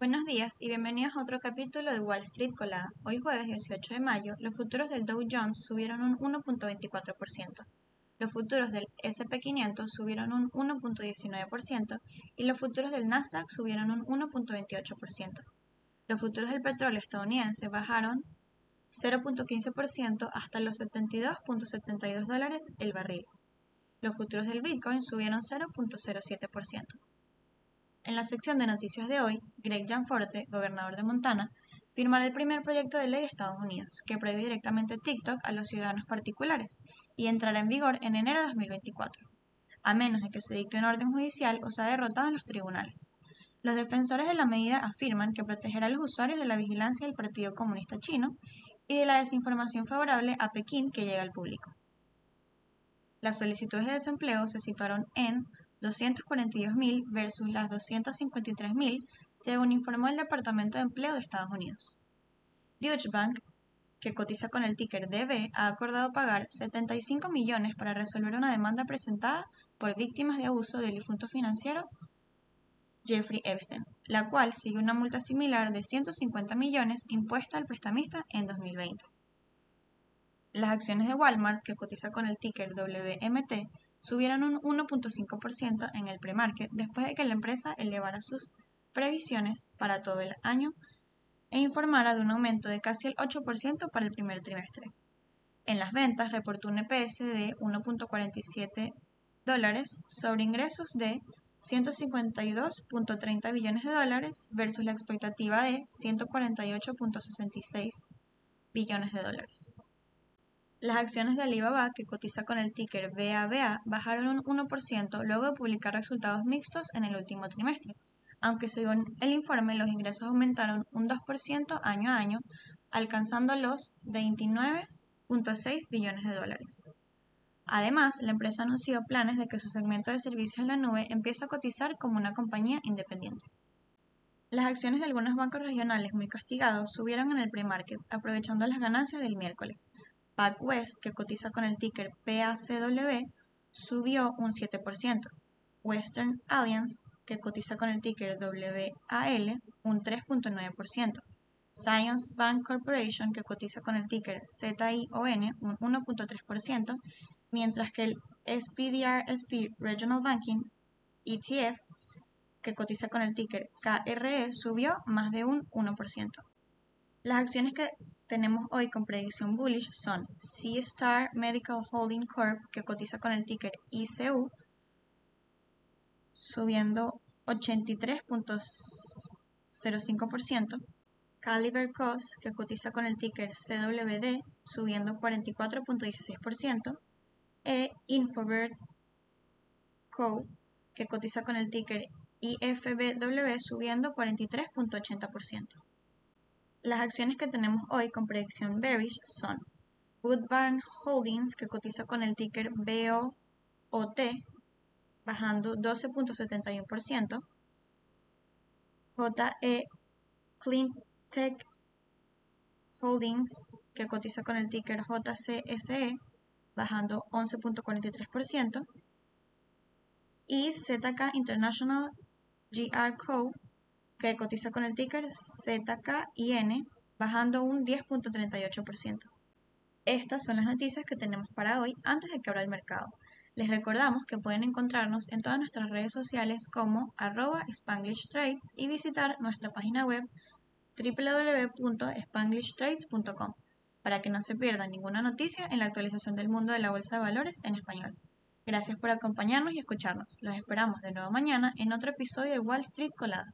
Buenos días y bienvenidos a otro capítulo de Wall Street Colada. Hoy jueves 18 de mayo, los futuros del Dow Jones subieron un 1.24%, los futuros del SP500 subieron un 1.19% y los futuros del Nasdaq subieron un 1.28%. Los futuros del petróleo estadounidense bajaron 0.15% hasta los 72.72 dólares el barril. Los futuros del Bitcoin subieron 0.07%. En la sección de noticias de hoy, Greg Gianforte, gobernador de Montana, firmará el primer proyecto de ley de Estados Unidos que prohíbe directamente TikTok a los ciudadanos particulares y entrará en vigor en enero de 2024, a menos de que se dicte una orden judicial o sea derrotado en los tribunales. Los defensores de la medida afirman que protegerá a los usuarios de la vigilancia del Partido Comunista Chino y de la desinformación favorable a Pekín que llega al público. Las solicitudes de desempleo se situaron en 242.000 versus las 253.000, según informó el Departamento de Empleo de Estados Unidos. Deutsche Bank, que cotiza con el ticker DB, ha acordado pagar 75 millones para resolver una demanda presentada por víctimas de abuso del difunto financiero Jeffrey Epstein, la cual sigue una multa similar de 150 millones impuesta al prestamista en 2020. Las acciones de Walmart, que cotiza con el ticker WMT, subieron un 1.5% en el premarket después de que la empresa elevara sus previsiones para todo el año e informara de un aumento de casi el 8% para el primer trimestre. En las ventas reportó un EPS de 1.47 dólares sobre ingresos de 152.30 billones de dólares versus la expectativa de 148.66 billones de dólares. Las acciones de Alibaba, que cotiza con el ticker BABA, bajaron un 1% luego de publicar resultados mixtos en el último trimestre, aunque según el informe los ingresos aumentaron un 2% año a año, alcanzando los 29.6 billones de dólares. Además, la empresa anunció planes de que su segmento de servicios en la nube empiece a cotizar como una compañía independiente. Las acciones de algunos bancos regionales muy castigados subieron en el pre-market, aprovechando las ganancias del miércoles, PacWest, que cotiza con el ticker PACW, subió un 7%. Western Alliance, que cotiza con el ticker WAL, un 3.9%. Science Bank Corporation, que cotiza con el ticker ZION, un 1.3%, mientras que el SPDR-SP Regional Banking ETF, que cotiza con el ticker KRE, subió más de un 1%. Las acciones que tenemos hoy con predicción bullish son C-Star Medical Holding Corp, que cotiza con el ticker ICU, subiendo 83.05%. Caliber Cost, que cotiza con el ticker CWD, subiendo 44.16%. E Infobird Co., que cotiza con el ticker IFBW, subiendo 43.80%. Las acciones que tenemos hoy con predicción bearish son Woodburn Holdings, que cotiza con el ticker BOT, bajando 12.71%. JE Cleantech Holdings, que cotiza con el ticker JCSE, bajando 11.43%. Y ZK International GR Co., que cotiza con el ticker ZKIN, bajando un 10.38%. Estas son las noticias que tenemos para hoy antes de que abra el mercado. Les recordamos que pueden encontrarnos en todas nuestras redes sociales como arroba Spanglish Trades y visitar nuestra página web www.spanglishtrades.com para que no se pierda ninguna noticia en la actualización del mundo de la bolsa de valores en español. Gracias por acompañarnos y escucharnos. Los esperamos de nuevo mañana en otro episodio de Wall Street Colada.